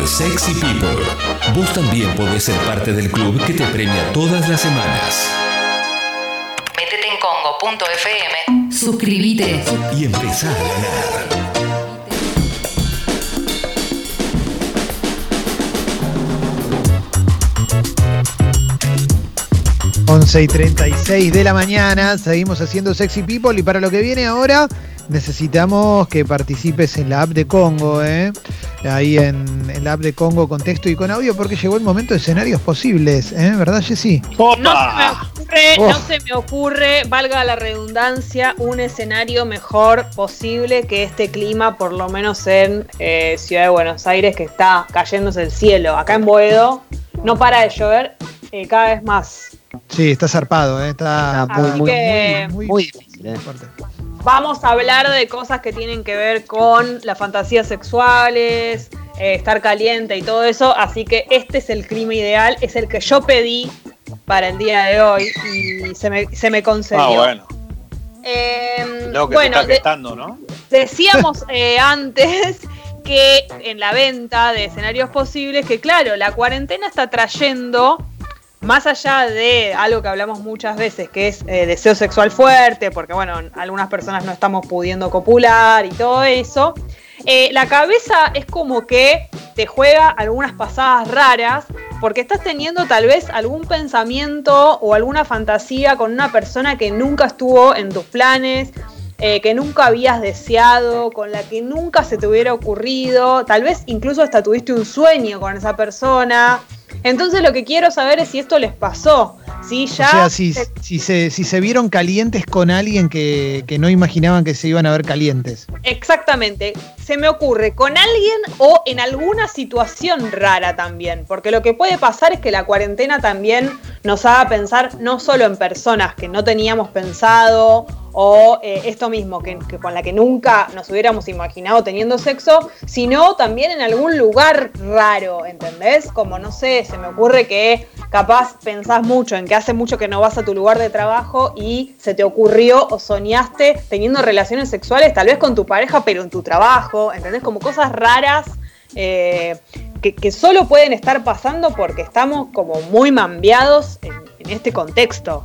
Club Sexy People. Vos también podés ser parte del club que te premia todas las semanas. Métete en congo.fm. Suscríbete. Y empezá a ganar. 11 y 36 de la mañana, seguimos haciendo Sexy People y para lo que viene ahora necesitamos que participes en la app de Congo, ¿eh? ahí en, la app de Congo con texto y con audio porque llegó el momento de escenarios posibles, ¿eh? ¿verdad Jessy? No se, me ocurre, no se me ocurre, valga la redundancia, un escenario mejor posible que este clima, por lo menos en eh, Ciudad de Buenos Aires, que está cayéndose el cielo. Acá en Boedo no para de llover eh, cada vez más. Sí, está zarpado, ¿eh? está, muy, muy, muy, difícil. ¿eh? Vamos a hablar de cosas que tienen que ver con las fantasías sexuales, eh, estar caliente y todo eso. Así que este es el clima ideal, es el que yo pedí para el día de hoy y se me, se me concedió. Ah, bueno. Em, Lo que bueno, está ¿no? Decíamos antes que en la venta de escenarios posibles, que claro, la cuarentena está trayendo más allá de algo que hablamos muchas veces, que es eh, deseo sexual fuerte, porque bueno, algunas personas no estamos pudiendo copular y todo eso, eh, la cabeza es como que te juega algunas pasadas raras, porque estás teniendo tal vez algún pensamiento o alguna fantasía con una persona que nunca estuvo en tus planes, eh, que nunca habías deseado, con la que nunca se te hubiera ocurrido, tal vez incluso hasta tuviste un sueño con esa persona. Entonces lo que quiero saber es si esto les pasó. Si ya o sea, si, se, si se vieron calientes con alguien que, que, no imaginaban que se iban a ver calientes. Exactamente. Se me ocurre con alguien o en alguna situación rara también. Porque lo que puede pasar es que la cuarentena también nos haga pensar no solo en personas que no teníamos pensado o eh, esto mismo, que, con la que nunca nos hubiéramos imaginado teniendo sexo, sino también en algún lugar raro, ¿entendés? Como no sé, se me ocurre que capaz pensás mucho en que hace mucho que no vas a tu lugar de trabajo y se te ocurrió o soñaste teniendo relaciones sexuales tal vez con tu pareja, pero en tu trabajo, ¿entendés? Como cosas raras. Eh, que, solo pueden estar pasando porque estamos como muy mambiados en este contexto.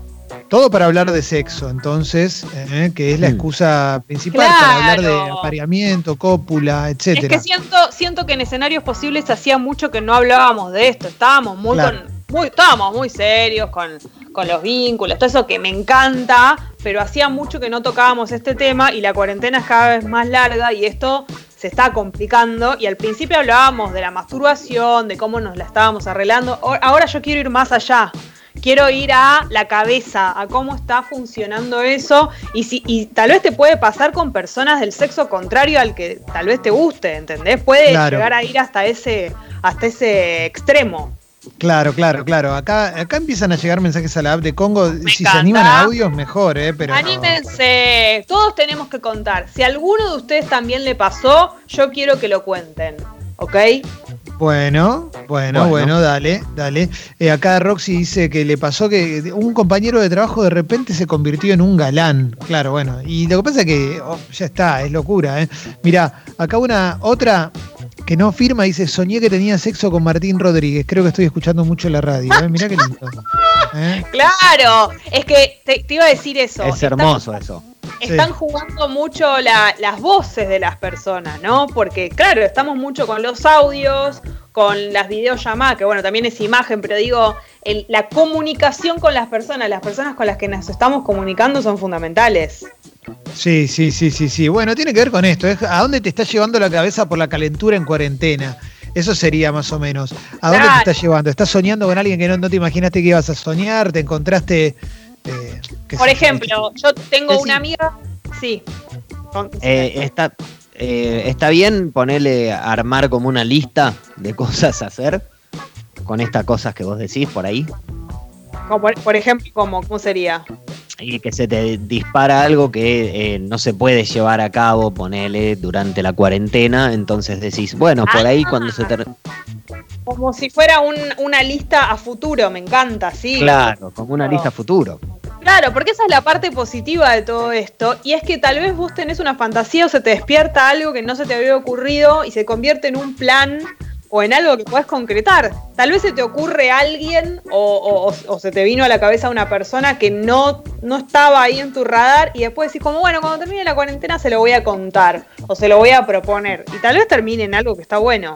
Todo para hablar de sexo, entonces, eh, que es la mm. excusa principal para hablar de apareamiento, cópula, etc. Es que siento, siento que en escenarios posibles hacía mucho que no hablábamos de esto, estábamos muy muy, estábamos muy serios con, con, los vínculos, todo eso que me encanta, pero hacía mucho que no tocábamos este tema y la cuarentena es cada vez más larga y esto se está complicando y al principio hablábamos de la masturbación, de cómo nos la estábamos arreglando, ahora yo quiero ir más allá quiero ir a la cabeza, a cómo está funcionando eso y, si, y tal vez te puede pasar con personas del sexo contrario al que tal vez te guste, ¿entendés? Puede llegar a ir hasta ese, hasta ese extremo. Claro, claro, claro. Acá, acá empiezan a llegar mensajes a la app de Congo. si se animan a audios, mejor, ¿eh? Pero Anímense. Todos tenemos que contar. Si a alguno de ustedes también le pasó, yo quiero que lo cuenten. ¿Ok? Bueno, bueno, bueno, dale, dale. Eh, acá Roxy dice que le pasó que un compañero de trabajo de repente se convirtió en un galán. Claro, bueno. Y lo que pasa es que oh, ya está, es locura, ¿eh? Mira, acá una otra que no firma dice, soñé que tenía sexo con Martín Rodríguez. Creo que estoy escuchando mucho la radio. ¿eh? Mirá qué lindo. ¿eh? Claro, es que te, iba a decir eso. Es hermoso eso están jugando mucho las voces de las personas, ¿no? Porque, claro, estamos mucho con los audios, con las videollamadas, que bueno, también es imagen, pero digo, la comunicación con las personas, las personas con las que nos estamos comunicando son fundamentales. Sí, sí, sí, sí, sí. Bueno, tiene que ver con esto. ¿A dónde te está llevando la cabeza por la calentura en cuarentena? Eso sería más o menos. ¿A dónde te está llevando? ¿Estás soñando con alguien que no, no te imaginaste que ibas a soñar? ¿Te encontraste eh, Por ejemplo, yo tengo una amiga, sí. Eh, está, eh, está bien ponerle, armar como una lista de cosas a hacer con estas cosas que vos decís por ahí. por, ejemplo, ¿cómo, ¿cómo sería? Y que se te dispara algo que no se puede llevar a cabo, ponele, durante la cuarentena, entonces decís, bueno, por ahí cuando se te... Como si fuera una lista a futuro, me encanta, sí. Claro, como una lista a futuro. Claro, porque esa es la parte positiva de todo esto, y es que tal vez vos tenés una fantasía o se te despierta algo que no se te había ocurrido y se convierte en un plan o en algo que puedes concretar. Tal vez se te ocurre alguien o, se te vino a la cabeza una persona que no, no estaba ahí en tu radar y después decís como, bueno, cuando termine la cuarentena se lo voy a contar o se lo voy a proponer. Y tal vez termine en algo que está bueno.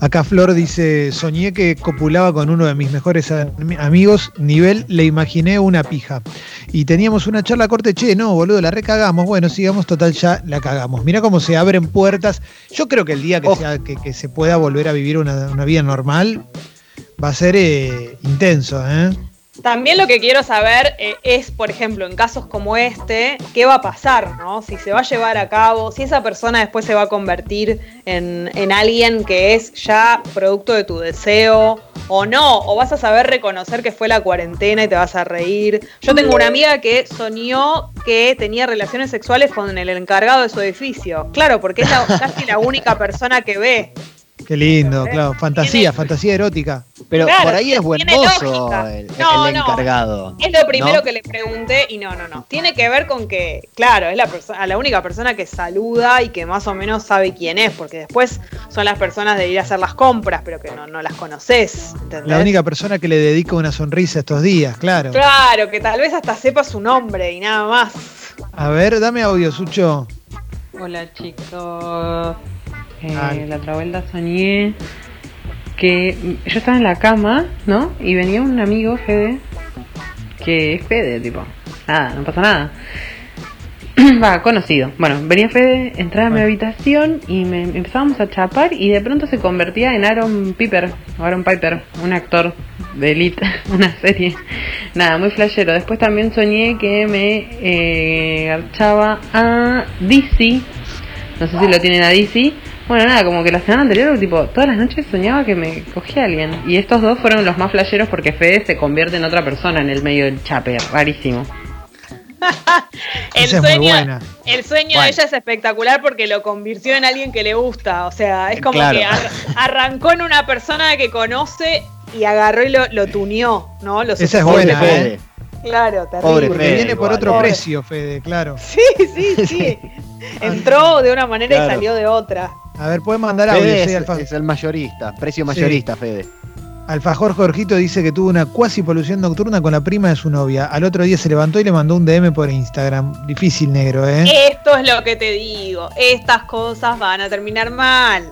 Acá Flor dice, soñé que copulaba con uno de mis mejores amigos, nivel, le imaginé una pija. Y teníamos una charla corte, che, no, boludo, la recagamos, bueno, sigamos, total, ya la cagamos. Mira cómo se abren puertas. Yo creo que el día que, sea, que, se pueda volver a vivir una, vida normal va a ser eh, intenso, ¿eh? También lo que quiero saber eh, es, por ejemplo, en casos como este, qué va a pasar, ¿no? Si se va a llevar a cabo, si esa persona después se va a convertir en, en, alguien que es ya producto de tu deseo o no, o vas a saber reconocer que fue la cuarentena y te vas a reír. Yo tengo una amiga que soñó que tenía relaciones sexuales con el encargado de su edificio. Claro, porque es casi la única persona que ve. Qué lindo, claro. Fantasía, fantasía erótica. Pero por ahí es buen mozo el, encargado. Es lo primero que le pregunté y no, no, no. Tiene que ver con que, claro, es la, la única persona que saluda y que más o menos sabe quién es, porque después son las personas de ir a hacer las compras, pero que no, no las conoces. La única persona que le dedica una sonrisa estos días, claro. Claro, que tal vez hasta sepa su nombre y nada más. A ver, dame audio, Sucho. Hola chicos, eh, la otra vuelta soñé que yo estaba en la cama, ¿no? Y venía un amigo, Fede, que es Fede, tipo, nada, no pasa nada. Va, conocido. Bueno, venía Fede, entraba a mi habitación y me empezábamos a chapar y de pronto se convertía en Aaron Piper, Aaron Piper, un actor de Elite, una serie. Nada, muy flashero. Después también soñé que me eh, archaba a DC. No sé si lo tienen a DC bueno, nada, como que la semana anterior, tipo, todas las noches soñaba que me cogía alguien. Y estos dos fueron los más flasheros porque Fede se convierte en otra persona en el medio del chape, rarísimo. el, sueño, el sueño de ella es espectacular porque lo convirtió en alguien que le gusta. O sea, es como que arrancó en una persona que conoce y agarró y lo, lo tuneó, ¿no? Esa es buena, ¿eh? Claro, terrible. Porque viene por otro precio, Fede, claro. Sí, sí, sí. Entró de una manera y salió de otra. A ver, puede mandar audio. Es, es, el mayorista, precio mayorista, Fede. Alfajor Jorgito dice que tuvo una cuasi polución nocturna con la prima de su novia. Al otro día se levantó y le mandó un DM por Instagram. Difícil, negro, ¿eh? Esto es lo que te digo. Estas cosas van a terminar mal.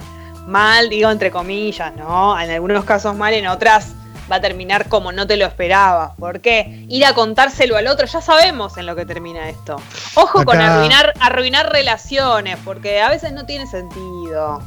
Mal, digo, entre comillas, ¿no? En algunos casos mal, en otras va a terminar como no te lo esperabas. ¿Por qué? Ir a contárselo al otro, ya sabemos en lo que termina esto. Ojo con arruinar, arruinar relaciones, porque a veces no tiene sentido.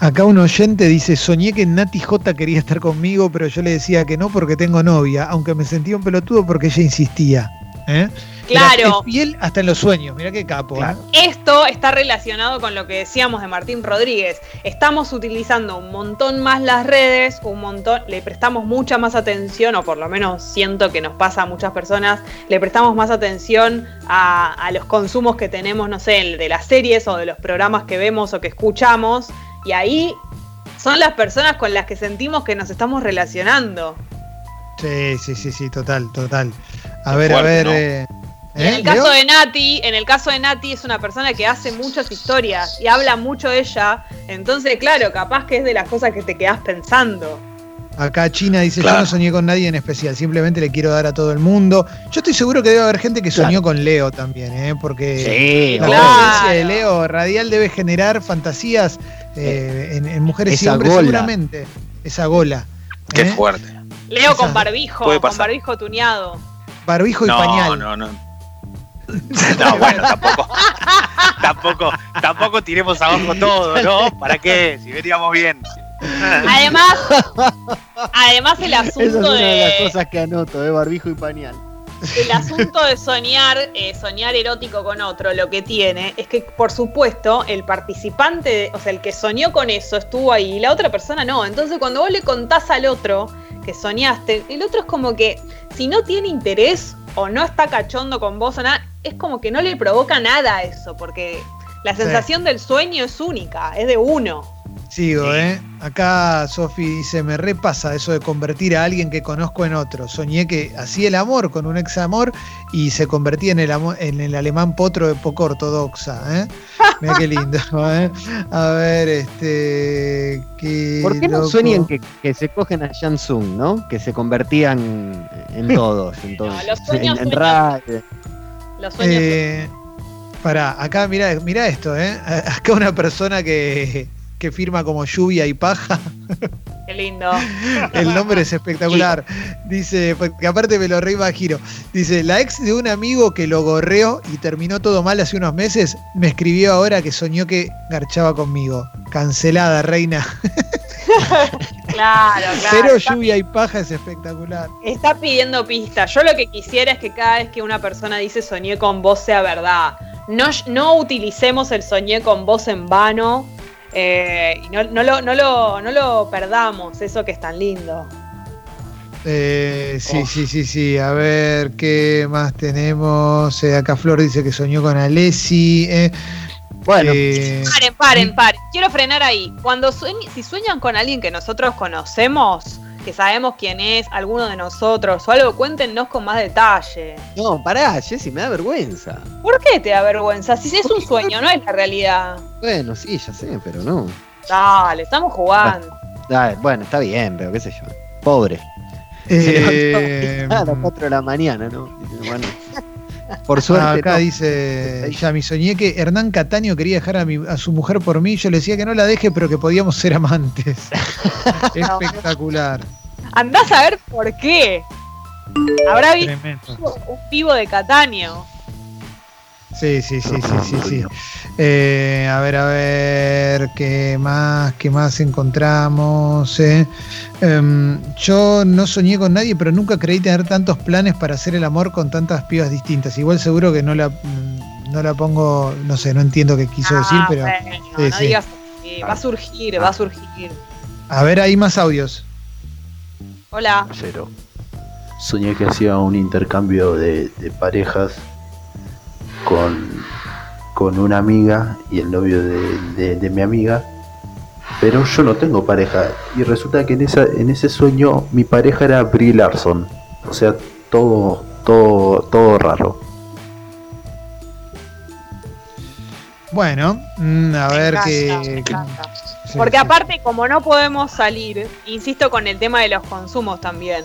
Acá un oyente dice, soñé que Nati J quería estar conmigo, pero yo le decía que no porque tengo novia, aunque me sentía un pelotudo porque ella insistía. ¿eh? Claro. Es fiel hasta en los sueños, mira qué capo. ¿eh? Esto está relacionado con lo que decíamos de Martín Rodríguez. Estamos utilizando un montón más las redes, un montón, le prestamos mucha más atención, o por lo menos siento que nos pasa a muchas personas, le prestamos más atención a, los consumos que tenemos, no sé, de las series o de los programas que vemos o que escuchamos, y ahí son las personas con las que sentimos que nos estamos relacionando. Sí, sí, sí, sí, total, total. A ver, a ver. Eh, en el ¿Eh? caso de Nati, en el caso de Nati es una persona que hace muchas historias y habla mucho de ella, entonces claro, capaz que es de las cosas que te quedas pensando. Acá China dice, yo no soñé con nadie en especial, simplemente le quiero dar a todo el mundo. Yo estoy seguro que debe haber gente que soñó con Leo también, ¿eh? porque la presencia de Leo radial debe generar fantasías eh, en, mujeres y hombres seguramente. Esa gola. Qué fuerte. Leo con barbijo, con barbijo tuneado. Barbijo y pañal. No, no, no. No, bueno, tampoco, tampoco, tampoco tiremos abajo todo, ¿no? ¿Para qué? Si veníamos bien. Además, además el asunto Esa es una de, las cosas que anoto, ¿eh? barbijo y pañal. El asunto de soñar, eh, soñar erótico con otro, lo que tiene es que, por supuesto, el participante, o sea, el que soñó con eso estuvo ahí y la otra persona no. Entonces, cuando vos le contás al otro que soñaste, el otro es como que si no tiene interés o no está cachondo con vos o nada, es como que no le provoca nada eso, porque la sensación del sueño es única, es de uno. Sigo, Sí. ¿eh? Acá Sofi dice, me repasa eso de convertir a alguien que conozco en otro. Soñé que hacía el amor con un ex amor y se convertía en el, en el alemán potro de poco ortodoxa, ¿eh? Mira qué lindo, ¿eh? A ver, este... qué ¿Por qué no sueñan que, que se cogen a Shansung, no? Que se convertían en todos. En, todos. los sueños, en, en sueños. Los sueños. Eh, pará, acá mira, mira esto, ¿eh? Acá una persona que, que firma como lluvia y paja. Qué lindo. El nombre es espectacular. Dice, porque aparte me lo reimagino. Dice, la ex de un amigo que lo gorreó y terminó todo mal hace unos meses, me escribió ahora que soñó que garchaba conmigo. Cancelada, reina. Claro, claro. Pero lluvia y paja es espectacular. está pidiendo pistas. Yo lo que quisiera es que cada vez que una persona dice soñé con vos sea verdad. No, no utilicemos el soñé con vos en vano. Eh, y no, no lo, no, lo, no lo perdamos, eso que es tan lindo. Eh, sí, Oh. sí, sí, sí. A ver, ¿qué más tenemos? Eh, acá Flor dice que soñó con Alessi. eh. Bueno, Eh, Paren, paren, paren. Quiero frenar ahí. Cuando sueñ- si sueñan con alguien que nosotros conocemos, que sabemos quién es, alguno de nosotros o algo, cuéntenos con más detalle. no, pará, Jessy, me da vergüenza. ¿Por qué te da vergüenza? Si es un sueño, no es la realidad. Bueno, sí, ya sé, pero no. Dale, estamos jugando. Dale, bueno, está bien, pero qué sé yo. Pobre. eh, A las 4 de la mañana, ¿no? Bueno, por suerte. Acá no. dice Yami, soñé que Hernán Cataño quería dejar a, mi- a su mujer por mí. Yo le decía que no la deje, pero que podíamos ser amantes. Espectacular. Andás a ver por qué. Habrá visto Tremendo. un vivo de Catania. Sí, sí, sí, sí, sí, sí. Eh, a ver, a ver, ¿qué más, qué más encontramos? eh? Em, yo no soñé con nadie, pero nunca creí tener tantos planes para hacer el amor con tantas pibas distintas. Igual seguro que no la, mm, no la pongo, no sé, no entiendo qué quiso decir, Ah, pero... bueno, sí, no sí. digas. Va a surgir, va a surgir. A ver, hay más audios. Hola. Cero. Soñé que hacía un intercambio de, de parejas con, con una amiga y el novio de, de- de mi amiga. Pero yo no tengo pareja. Y resulta que en, esa, en ese sueño mi pareja era Brie Larson. O sea, todo, todo, todo raro. Bueno, mm, a Me ver qué... Porque aparte, como no podemos salir, insisto con el tema de los consumos también.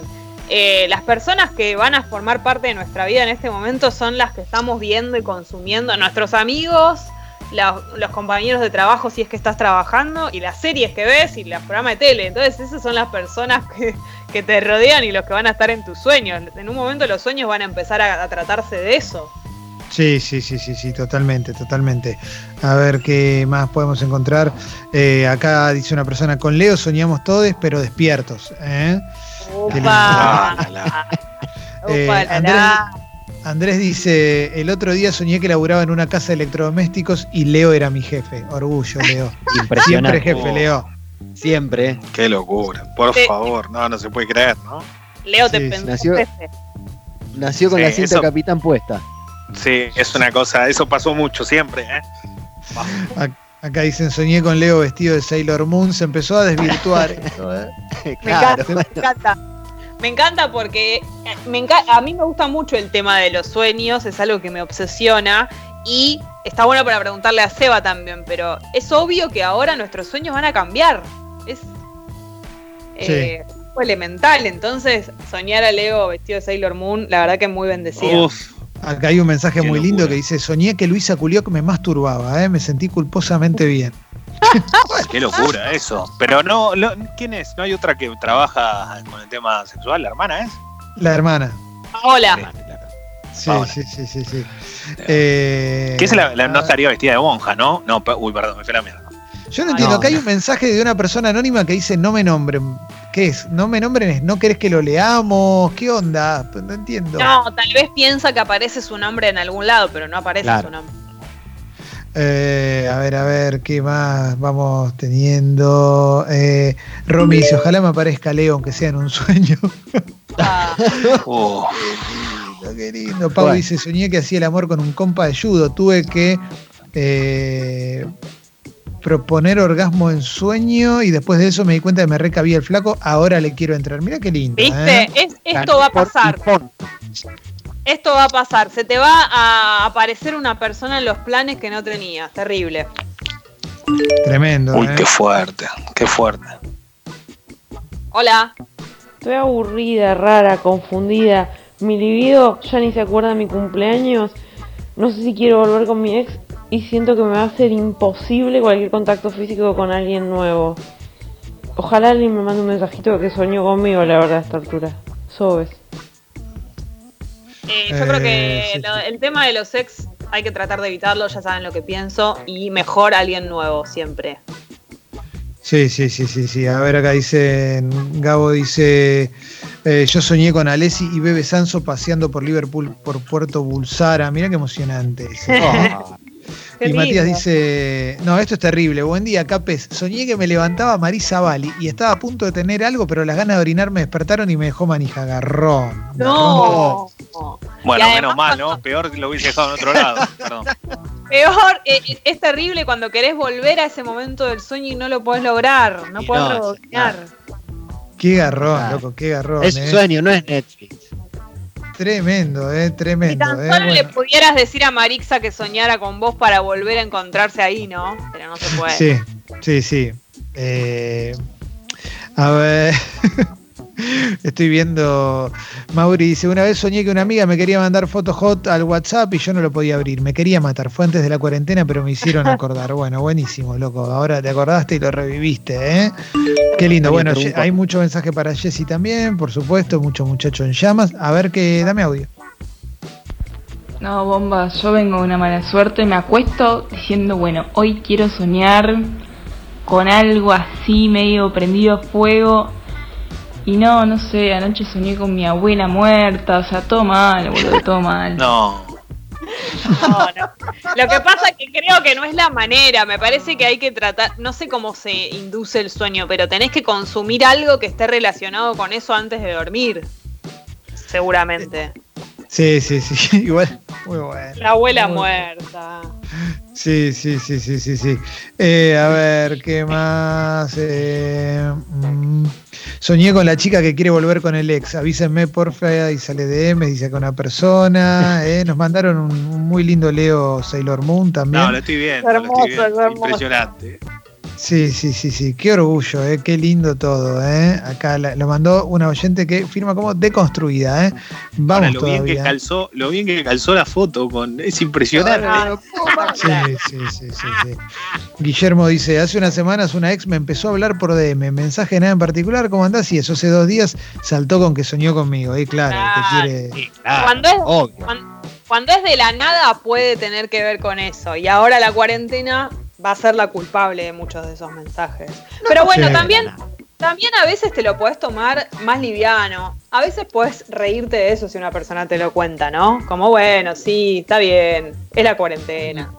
Eh, las personas que van a formar parte de nuestra vida en este momento son las que estamos viendo y consumiendo, nuestros amigos, los compañeros de trabajo si es que estás trabajando, y las series que ves y los programas de tele. Entonces esas son las personas que, te rodean y los que van a estar en tus sueños. En un momento los sueños van a empezar a, a tratarse de eso. Sí, sí, sí, sí, sí, totalmente, totalmente. A ver qué más podemos encontrar. Eh, acá dice una persona, con Leo soñamos todos, pero despiertos. ¿eh? Eh, Andrés- dice, el otro día soñé que laburaba en una casa de electrodomésticos y Leo era mi jefe. Orgullo, Leo. Siempre Impresionante. jefe, Oh. Leo. Siempre. Qué locura. Por Sí. favor, no, no se puede creer, ¿no? Leo te Sí, pensó nació- jefe. Nació con Sí, la cinta eso- capitán puesta. Sí, es una cosa, eso pasó mucho siempre, ¿eh? Acá dicen, soñé con Leo vestido de Sailor Moon. Se empezó a desvirtuar ¿eh? Me encanta, me encanta. Me encanta porque eh, me enca- a mí me gusta mucho el tema de los sueños, es algo que me obsesiona y está bueno para preguntarle a Seba también, pero es obvio que ahora nuestros sueños van a cambiar. Es eh, algo elemental, entonces soñar a Leo vestido de Sailor Moon, la verdad que muy bendecido. Uf, Acá hay un mensaje Qué muy lindo que dice, soñé que Luisa Culioc me masturbaba, ¿eh? me sentí culposamente bien. qué locura eso. Pero no, lo- ¿quién es? ¿No hay otra que trabaja con el tema sexual? ¿La hermana es? La hermana. Hola. Sí, Paola. sí, sí, sí, sí. Eh, Que es la, la- no ah, estaría vestida de monja, ¿no? No, uy, perdón, me fui a la mierda. Yo no Ah, entiendo, no. acá hay un mensaje de una persona anónima que dice no me nombren. ¿Qué es? No me nombren es no querés que lo leamos. ¿Qué onda? No entiendo. No, tal vez piensa que aparece su nombre en algún lado, pero no aparece Claro. su nombre. Eh, a ver, a ver, ¿qué más vamos teniendo? Eh, Romy dice, ojalá me aparezca Leo, aunque sea en un sueño. Ah, Uh, Qué lindo, qué lindo. Pau Bueno. dice, soñé que hacía el amor con un compa de judo. Tuve que... eh, proponer orgasmo en sueño y después de eso me di cuenta que me recabía el flaco, ahora le quiero entrar. Mira qué lindo. ¿Viste? ¿eh? Es- esto va a pasar. Esto va a pasar. Se te va a aparecer una persona en los planes que no tenías. Terrible. Tremendo. Uy, ¿eh? qué fuerte, qué fuerte. Hola. Estoy aburrida, rara, confundida. Mi libido ya ni se acuerda de mi cumpleaños. No sé si quiero volver con mi ex y siento que me va a ser imposible cualquier contacto físico con alguien nuevo. Ojalá alguien me mande un mensajito que soñó conmigo, la verdad, a esta altura. Sobes. Eh, yo creo que Eh, sí, lo- el tema de los ex hay que tratar de evitarlo, ya saben lo que pienso. Y mejor alguien nuevo siempre. Sí, sí, sí, sí, sí. A ver, acá dice, Gabo dice, eh, yo soñé con Alessi y Bebe Sanso paseando por Liverpool, por Puerto Bulsara. Mira qué emocionante. dice. Qué y Matías dice, no, esto es terrible. Buen día, Capes. Soñé que me levantaba Marisa Bali y estaba a punto de tener algo, pero las ganas de orinar me despertaron y me dejó manija. Garrón. No. Bueno, además menos mal, ¿no? Peor que lo hubiese dejado en otro lado. Perdón. Peor, eh, eh, es terrible cuando querés volver a ese momento del sueño y no lo podés lograr. No Y podés no, rebobinar. Qué garrón, loco, qué garrón. Es eh. un sueño, no es Netflix. Tremendo, eh, Si tremendo. tan eh. solo le pudieras decir a Marixa que soñara con vos para volver a encontrarse ahí, ¿no? Pero no se puede. Sí, sí, sí. Eh, a ver. Estoy viendo. Mauri dice: Una vez soñé que una amiga me quería mandar fotos hot al WhatsApp y yo no lo podía abrir. Me quería matar. Fue antes de la cuarentena, pero me hicieron acordar. Bueno, buenísimo, loco. Ahora te acordaste y lo reviviste, ¿eh? Qué lindo. Bueno, hay mucho mensaje para Jessy también, por supuesto. Mucho muchacho en llamas. A ver que. Dame audio. No, bomba, yo vengo de una mala suerte, me acuesto diciendo, bueno, hoy quiero soñar con algo así medio prendido a fuego. Y no, no sé, anoche soñé con mi abuela muerta, o sea, todo mal, boludo, todo mal. No. No, no. Lo que pasa es que creo que no es la manera. Me parece que hay que tratar. No sé cómo se induce el sueño, pero tenés que consumir algo que esté relacionado con eso antes de dormir. Seguramente. Sí, sí, sí. Igual. Muy bueno. La abuela Muy- muerta. Sí, sí, sí, sí, sí, sí. Eh, a ver, ¿qué más? Eh, mm, soñé con la chica que quiere volver con el ex. Avísenme, porfa, y sale DM, dice con una persona. Eh, nos mandaron un, un muy lindo Leo Sailor Moon también. No, lo estoy viendo. lo Hermoso, estoy viendo. hermoso. Impresionante. Sí, sí, sí, sí. Qué orgullo, eh. Qué lindo todo, eh. Acá la- lo mandó una oyente que firma como deconstruida, eh. Vamos Ahora, lo bien que todavía. calzó, lo bien que calzó la foto con. Es impresionante. Ah, Sí, sí, sí, sí, sí. Guillermo dice, hace unas semanas una ex me empezó a hablar por DM, mensaje nada en particular, ¿cómo andás? Y eso hace dos días saltó con que soñó conmigo. Y claro, Claro. que quiere... Sí, claro, Cuando es- obvio. Cuando, cuando es de la nada puede tener que ver con eso. Y ahora la cuarentena va a ser la culpable de muchos de esos mensajes. Pero bueno, Sí. también, también a veces te lo podés tomar más liviano. A veces puedes reírte de eso si una persona te lo cuenta, ¿no? Como bueno, sí, está bien, es la cuarentena.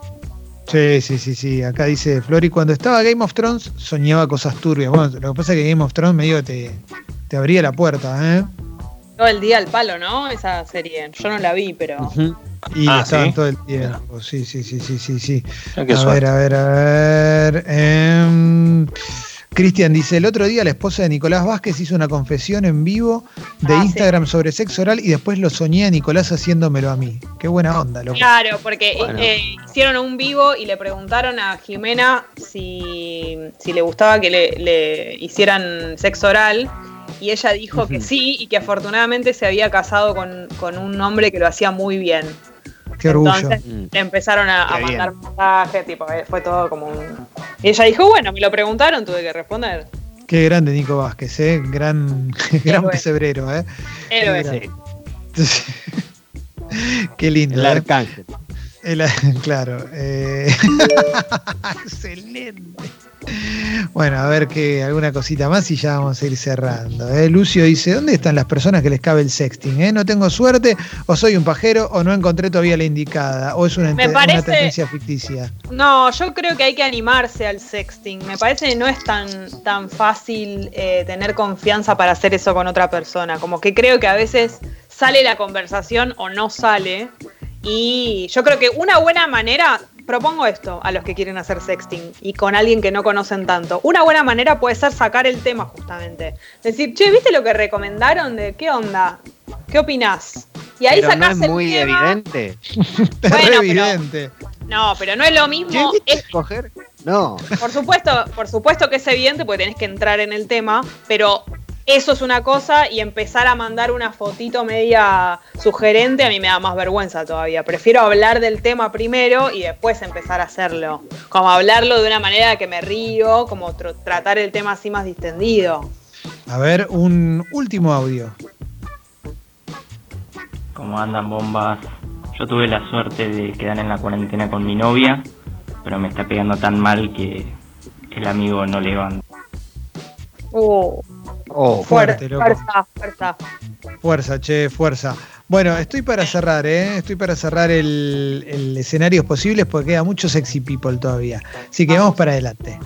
Sí, sí, sí, sí. Acá dice Flori, cuando estaba Game of Thrones soñaba cosas turbias. Bueno, lo que pasa es que Game of Thrones medio que te, te abría la puerta, ¿eh? Todo el día al palo, ¿no? Esa serie. Yo no la vi, pero. Y Ah, estaban ¿sí? todo el tiempo. Sí, sí, sí, sí, sí, sí. Ah, a suerte. ver, a ver, a ver. em, Cristian dice, el otro día la esposa de Nicolás Vázquez hizo una confesión en vivo de Ah, sí. Instagram sobre sexo oral y después lo soñé a Nicolás haciéndomelo a mí. Qué buena onda, loco. Claro, porque Bueno. eh, hicieron un vivo y le preguntaron a Jimena si, si le gustaba que le, le hicieran sexo oral. Y ella dijo que sí y que afortunadamente se había casado con, con un hombre que lo hacía muy bien. Qué orgullo. Entonces Mm. le empezaron a, mandar mensajes, tipo, eh, fue todo como un... Y ella dijo, bueno, me lo preguntaron, tuve que responder. Qué grande Nico Vázquez, ¿eh? Gran, gran pesebrero, ¿eh? Héroe. Sí, Qué lindo. el ¿eh? arcángel. El- claro. eh, Excelente. Bueno, a ver que alguna cosita más y ya vamos a ir cerrando. ¿eh? Lucio dice, ¿dónde están las personas que les cabe el sexting? eh? ¿No tengo suerte? ¿O soy un pajero? ¿O no encontré todavía la indicada? ¿O es una, Me ente- parece- una tendencia ficticia? No, yo creo que hay que animarse al sexting. Me parece que no es tan, tan fácil eh, tener confianza para hacer eso con otra persona. Como que creo que a veces sale la conversación o no sale. Y yo creo que una buena manera, propongo esto a los que quieren hacer sexting y con alguien que no conocen tanto. Una buena manera puede ser sacar el tema justamente. Decir, che, ¿viste lo que recomendaron de qué onda? ¿Qué opinás? Y ahí Pero no sacás es el muy tema. evidente. Es Bueno, re pero- evidente. No, pero no es lo mismo. Che, ¿viste Es- escoger? No. por supuesto, por supuesto que es evidente porque tenés que entrar en el tema, pero eso es una cosa y empezar a mandar una fotito media sugerente a mí me da más vergüenza todavía. Prefiero hablar del tema primero y después empezar a hacerlo. Como hablarlo de una manera que me río, como tr- tratar el tema así más distendido. A ver, un último audio. ¿Cómo andan bombas? Yo tuve la suerte de quedar en la cuarentena con mi novia, pero me está pegando tan mal que el amigo no levanta. Uh, Oh, Fuerte, loco. fuerza, fuerza. Fuerza, che, fuerza. Bueno, estoy para cerrar, ¿eh? Estoy para cerrar el, el escenarios posibles porque queda mucho sexy people todavía. Así que vamos para adelante.